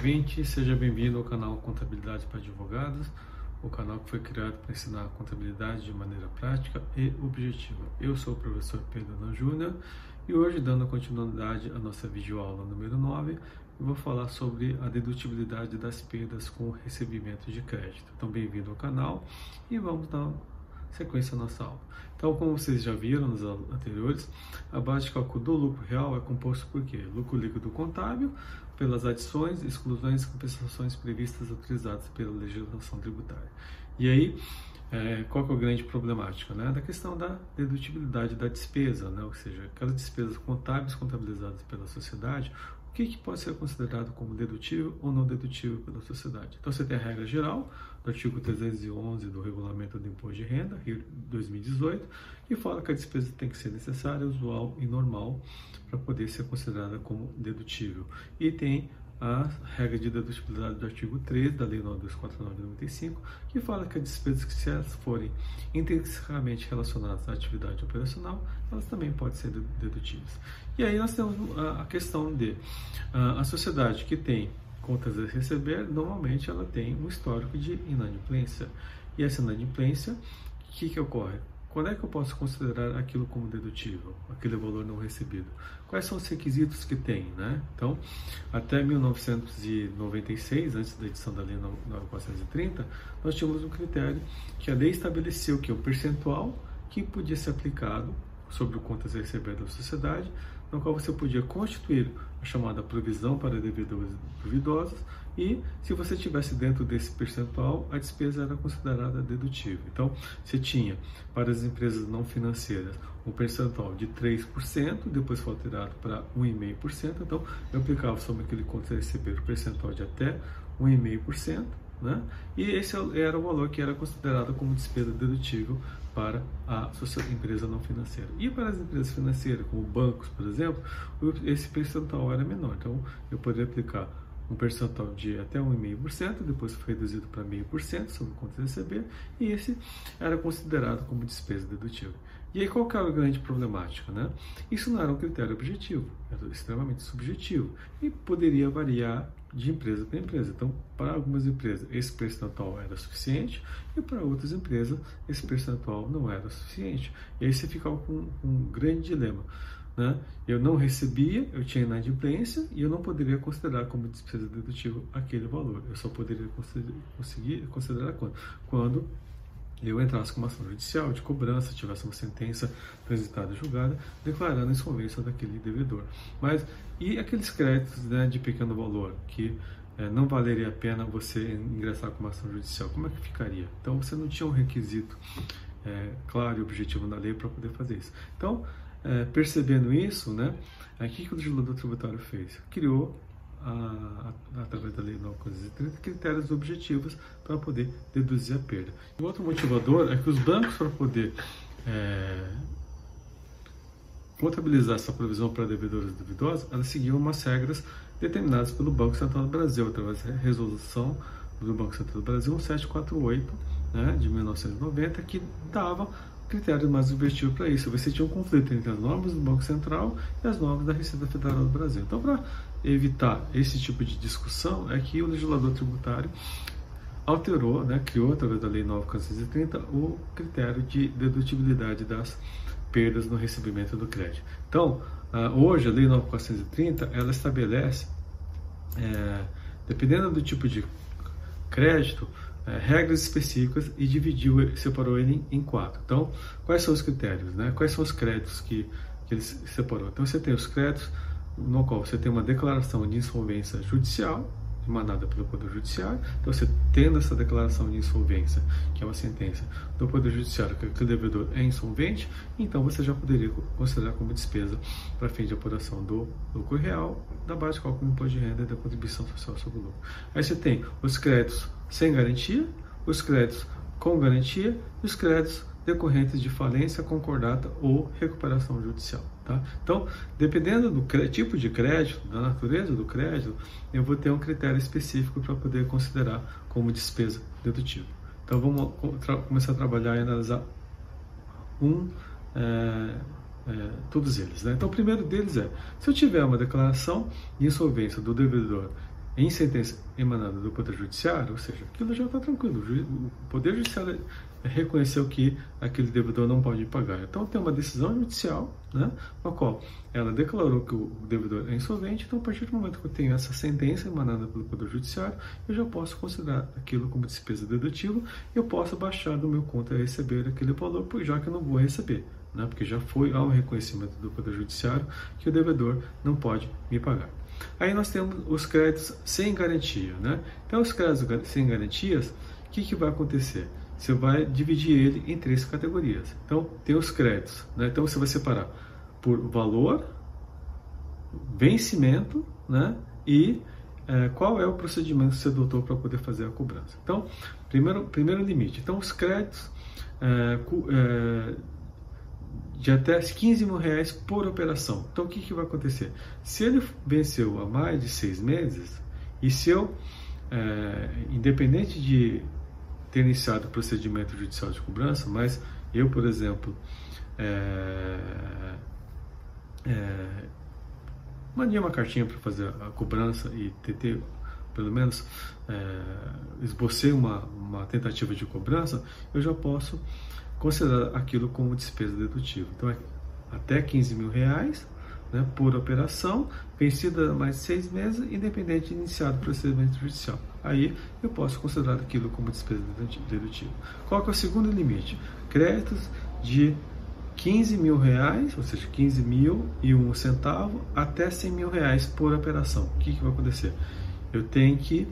ouvinte, seja bem-vindo ao canal Contabilidade para Advogados, o canal que foi criado para ensinar contabilidade de maneira prática e objetiva. Eu sou o professor Pedro Dan Júnior e hoje, dando continuidade à nossa videoaula número 9, eu vou falar sobre a dedutibilidade das perdas com recebimento de crédito. Então, bem-vindo ao canal e vamos dar sequência nossa aula. Então, como vocês já viram nos anteriores, a base de cálculo do lucro real é composto por quê? Lucro líquido contábil, pelas adições, exclusões e compensações previstas autorizadas pela legislação tributária. E aí, é, qual é a grande problemática? Né? Da questão da dedutibilidade da despesa, né? ou seja, aquelas despesas contábeis contabilizadas pela sociedade, o que, que pode ser considerado como dedutível ou não dedutível pela sociedade. Então, você tem a regra geral do artigo 311 do Regulamento do Imposto de Renda, Rio 2018, que fala que a despesa tem que ser necessária, usual e normal para poder ser considerada como dedutível. E tem a regra de dedutibilidade do artigo 3 da Lei 9249 de 95, que fala que as despesas que se forem intrinsecamente relacionadas à atividade operacional, elas também podem ser dedutíveis. E aí nós temos a questão de a sociedade que tem contas a receber, normalmente ela tem um histórico de inadimplência. E essa inadimplência, o que, que ocorre? Quando é que eu posso considerar aquilo como dedutível, aquele valor não recebido? Quais são os requisitos que tem, né? Então, até 1996, antes da edição da Lei 9430, nós tínhamos um critério que a lei estabeleceu que o percentual que podia ser aplicado sobre o contas a receber da sociedade, no qual você podia constituir a chamada provisão para devedores duvidosos e se você estivesse dentro desse percentual, a despesa era considerada dedutível. Então, você tinha para as empresas não financeiras um percentual de 3%, depois foi alterado para 1,5%, então eu aplicava sobre aquele conto a receber o percentual de até 1,5%, né? E esse era o valor que era considerado como despesa dedutível para a empresa não financeira. E para as empresas financeiras, como bancos, por exemplo, esse percentual era menor. Então, eu poderia aplicar um percentual de até 1,5%, depois foi reduzido para 0,5% sobre contas a receber, e esse era considerado como despesa dedutível. E aí qual que era a grande problemática? Né? Isso não era um critério objetivo, era extremamente subjetivo e poderia variar de empresa para empresa. Então, para algumas empresas, esse percentual era suficiente e para outras empresas, esse percentual não era suficiente. E aí você ficava com um grande dilema. Né? Eu não recebia, eu tinha inadimplência e eu não poderia considerar como despesa dedutível aquele valor. Eu só poderia conseguir considerar quando? Quando eu entrasse com uma ação judicial de cobrança, tivesse uma sentença transitada julgada, declarando a insolvência daquele devedor. Mas e aqueles créditos né, de pequeno valor que é, não valeria a pena você ingressar com uma ação judicial? Como é que ficaria? Então você não tinha um requisito é, claro e objetivo na lei para poder fazer isso. Então, é, percebendo isso, né, o que o legislador tributário fez? Criou a, através da Lei 930, critérios objetivos para poder deduzir a perda. E outro motivador é que os bancos, para poder é, contabilizar essa provisão para devedores duvidosos, elas seguiam umas regras determinadas pelo Banco Central do Brasil, através da resolução do Banco Central do Brasil 1748, né, de 1990, que dava critérios mais objetivos para isso. Você tinha um conflito entre as normas do Banco Central e as normas da Receita Federal do Brasil. Então, para evitar esse tipo de discussão, é que o legislador tributário alterou, né, criou, através da Lei 9.430, o critério de dedutibilidade das perdas no recebimento do crédito. Então, uh, hoje, a Lei 9.430, ela estabelece, é, dependendo do tipo de crédito, é, regras específicas e dividiu, separou ele em, quatro. Então, quais são os critérios? Né? Quais são os créditos que, que ele separou? Então, você tem os créditos no qual você tem uma declaração de insolvência judicial, emanada pelo Poder Judiciário. Então, você tendo essa declaração de insolvência, que é uma sentença do Poder Judiciário que, o devedor é insolvente, então você já poderia considerar como despesa para fim de apuração do lucro real, da base de cálculo do imposto de renda e da contribuição social sobre o lucro. Aí você tem os créditos sem garantia, os créditos com garantia e os créditos decorrentes de falência, concordata ou recuperação judicial. Tá? Então, dependendo do tipo de crédito, da natureza do crédito, eu vou ter um critério específico para poder considerar como despesa dedutível. Então, vamos começar a trabalhar e analisar um, é, é, todos eles. Né? Então, o primeiro deles é, se eu tiver uma declaração de insolvência do devedor em sentença emanada do Poder Judiciário, ou seja, aquilo já está tranquilo. O Poder Judiciário reconheceu que aquele devedor não pode pagar. Então tem uma decisão judicial, né, na qual ela declarou que o devedor é insolvente. Então, a partir do momento que eu tenho essa sentença emanada pelo Poder Judiciário, eu já posso considerar aquilo como despesa dedutível. Eu posso baixar do meu conta receber aquele valor, já que eu não vou receber. Né, porque já foi ao reconhecimento do Poder Judiciário que o devedor não pode me pagar. Aí nós temos os créditos sem garantia. Né? Então, os créditos sem garantias, o que, que vai acontecer? Você vai dividir ele em três categorias. Então, tem os créditos. Né? Então, você vai separar por valor, vencimento né? e é, qual é o procedimento que você adotou para poder fazer a cobrança. Então, primeiro, primeiro limite. Então, os créditos é, é, de até 15 mil reais por operação. Então, o que, que vai acontecer? Se ele venceu há mais de seis meses, e se eu, é, independente de ter iniciado o procedimento judicial de cobrança, mas eu, por exemplo, é, é, mandei uma cartinha para fazer a cobrança e ter, pelo menos, é, esbocei uma, uma tentativa de cobrança, eu já posso considerar aquilo como despesa dedutível. Então, é até 15 mil reais né, por operação, vencida mais de seis meses, independente de iniciado o procedimento judicial. Aí eu posso considerar aquilo como despesa dedutível. Qual que é o segundo limite? Créditos de 15 mil reais, ou seja, 15 mil e um centavo, até 100 mil reais por operação. O que, que vai acontecer? Eu tenho que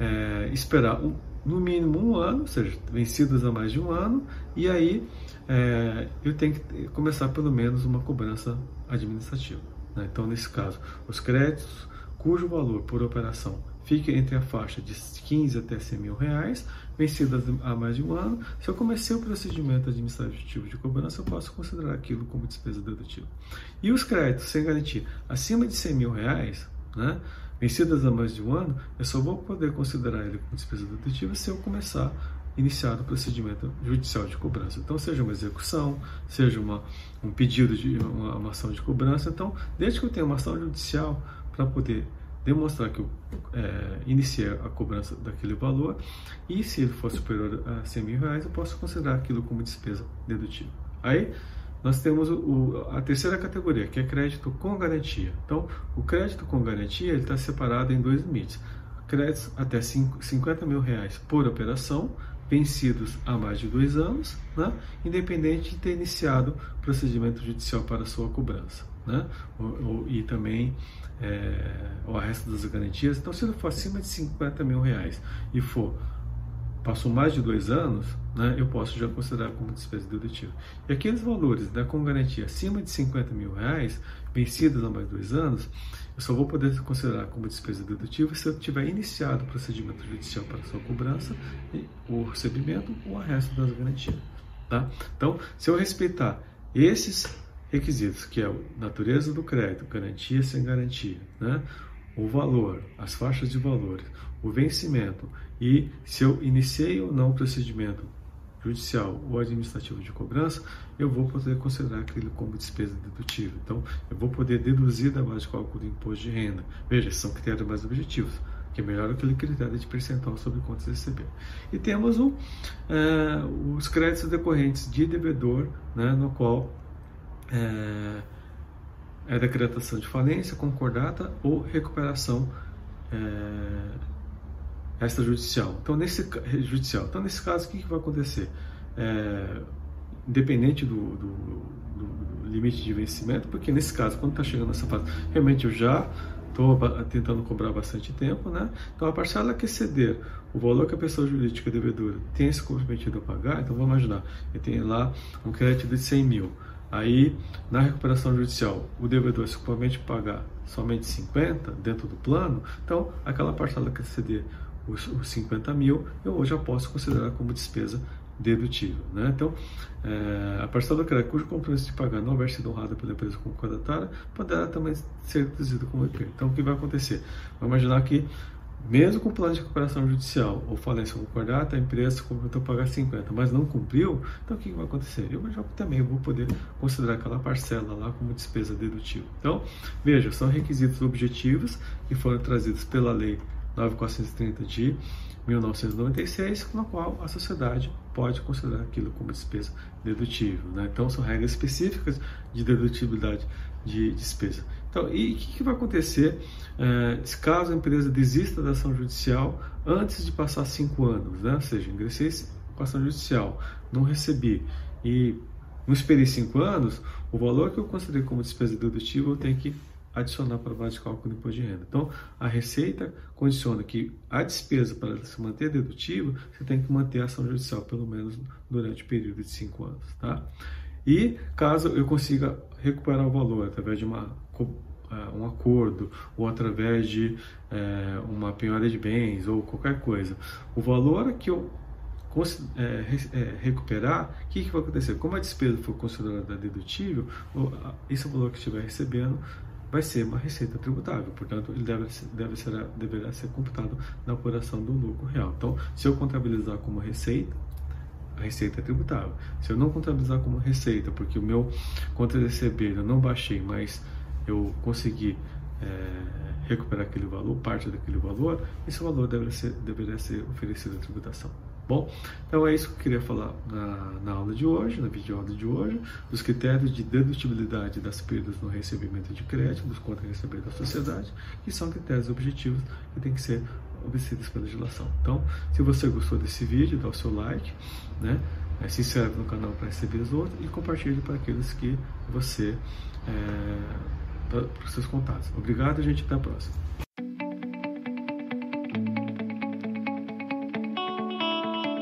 é, esperar um, no mínimo um ano, ou seja, vencidas há mais de um ano, e aí é, eu tenho que começar pelo menos uma cobrança administrativa. Né? Então, nesse caso, os créditos cujo valor por operação fica entre a faixa de 15 até 100 mil reais, vencidas há mais de um ano. Se eu comecei o procedimento administrativo de cobrança, eu posso considerar aquilo como despesa dedutível. E os créditos sem garantia acima de 100 mil reais, né? Vencidas há mais de um ano, eu só vou poder considerar ele como despesa dedutível se eu começar iniciar o procedimento judicial de cobrança. Então, seja uma execução, seja uma, um pedido de uma, uma ação de cobrança. Então, desde que eu tenha uma ação judicial para poder demonstrar que eu é, iniciei a cobrança daquele valor e se ele for superior a 100 mil reais, eu posso considerar aquilo como despesa dedutível. Aí, nós temos o, a terceira categoria, que é crédito com garantia. Então, o crédito com garantia está separado em dois limites. Créditos até 50 mil reais por operação, vencidos há mais de dois anos, né? independente de ter iniciado procedimento judicial para sua cobrança. Né? e também é, o resto das garantias. Então, se ele for acima de 50 mil reais e for passou mais de dois anos, né, eu posso já considerar como despesa dedutível. E aqueles valores né, com garantia acima de 50 mil reais, vencidos há mais dois anos, eu só vou poder considerar como despesa dedutível se eu tiver iniciado o procedimento judicial para sua cobrança, o recebimento ou a resto das garantias. Tá? Então, se eu respeitar esses requisitos, que é a natureza do crédito, garantia sem garantia, né? O valor, as faixas de valores, o vencimento e se eu iniciei ou não o procedimento judicial ou administrativo de cobrança, eu vou poder considerar aquilo como despesa dedutível. Então, eu vou poder deduzir da base de cálculo do imposto de renda. Veja, são critérios mais objetivos, que é melhor aquele critério de percentual sobre contas receber. E temos o, é, os créditos decorrentes de devedor, né, no qual é, é decretação de falência, concordata ou recuperação é, extrajudicial. Então, nesse judicial. Então, nesse caso, o que, que vai acontecer? É, independente do, do, do, limite de vencimento, porque nesse caso, quando está chegando nessa fase, realmente eu já estou tentando cobrar bastante tempo, né? Então, a parcela que exceder o valor que a pessoa jurídica devedora tem se comprometido a pagar, então vamos imaginar, eu tenho lá um crédito de 100 mil. Aí, na recuperação judicial, o devedor a pagar somente 50 dentro do plano, então aquela parcela que exceder os, os 50 mil, eu já posso considerar como despesa dedutível. Né? Então, é, a parcela do crédito cujo compromisso de pagar não houver sido honrada pela empresa concordatária poderá também ser reduzida como IP. Então, o que vai acontecer? Vamos imaginar que, mesmo com o plano de recuperação judicial ou falência concordata, a empresa se comprometeu a pagar 50, mas não cumpriu, então o que vai acontecer? Eu já também vou poder considerar aquela parcela lá como despesa dedutível. Então, veja, são requisitos objetivos que foram trazidos pela lei 9430 de 1996, na qual a sociedade pode considerar aquilo como despesa dedutível. Né? Então, são regras específicas de dedutibilidade de despesa. Então, e o que, que, vai acontecer é, caso a empresa desista da ação judicial antes de passar cinco anos? Né? Ou seja, ingressei com ação judicial, não recebi e não esperei cinco anos, o valor que eu considerei como despesa dedutível eu tenho que adicionar para a base de cálculo do imposto de renda. Então, a receita condiciona que a despesa para se manter dedutível, você tem que manter a ação judicial pelo menos durante o período de cinco anos, tá? E caso eu consiga recuperar o valor através de uma um acordo ou através de é, uma penhora de bens ou qualquer coisa, o valor que eu é, é, recuperar, o que, que vai acontecer? Como a despesa for considerada dedutível, esse valor que estiver recebendo vai ser uma receita tributável, portanto, ele deve, deve ser, deverá ser computado na apuração do lucro real. Então, se eu contabilizar como receita, a receita é tributável. Se eu não contabilizar como receita, porque o meu conta de receber eu não baixei, mas eu consegui é, recuperar aquele valor, parte daquele valor, esse valor deveria ser, deveria ser oferecido à tributação. Bom, então é isso que eu queria falar na, na aula de hoje, na videoaula de hoje, dos critérios de dedutibilidade das perdas no recebimento de crédito, dos contra-receber da sociedade, que são critérios objetivos que têm que ser obedecidos pela legislação. Então, se você gostou desse vídeo, dá o seu like, né? É, se inscreve no canal para receber os outros e compartilhe para aqueles que você, é, para os seus contatos. Obrigado, gente, até a próxima.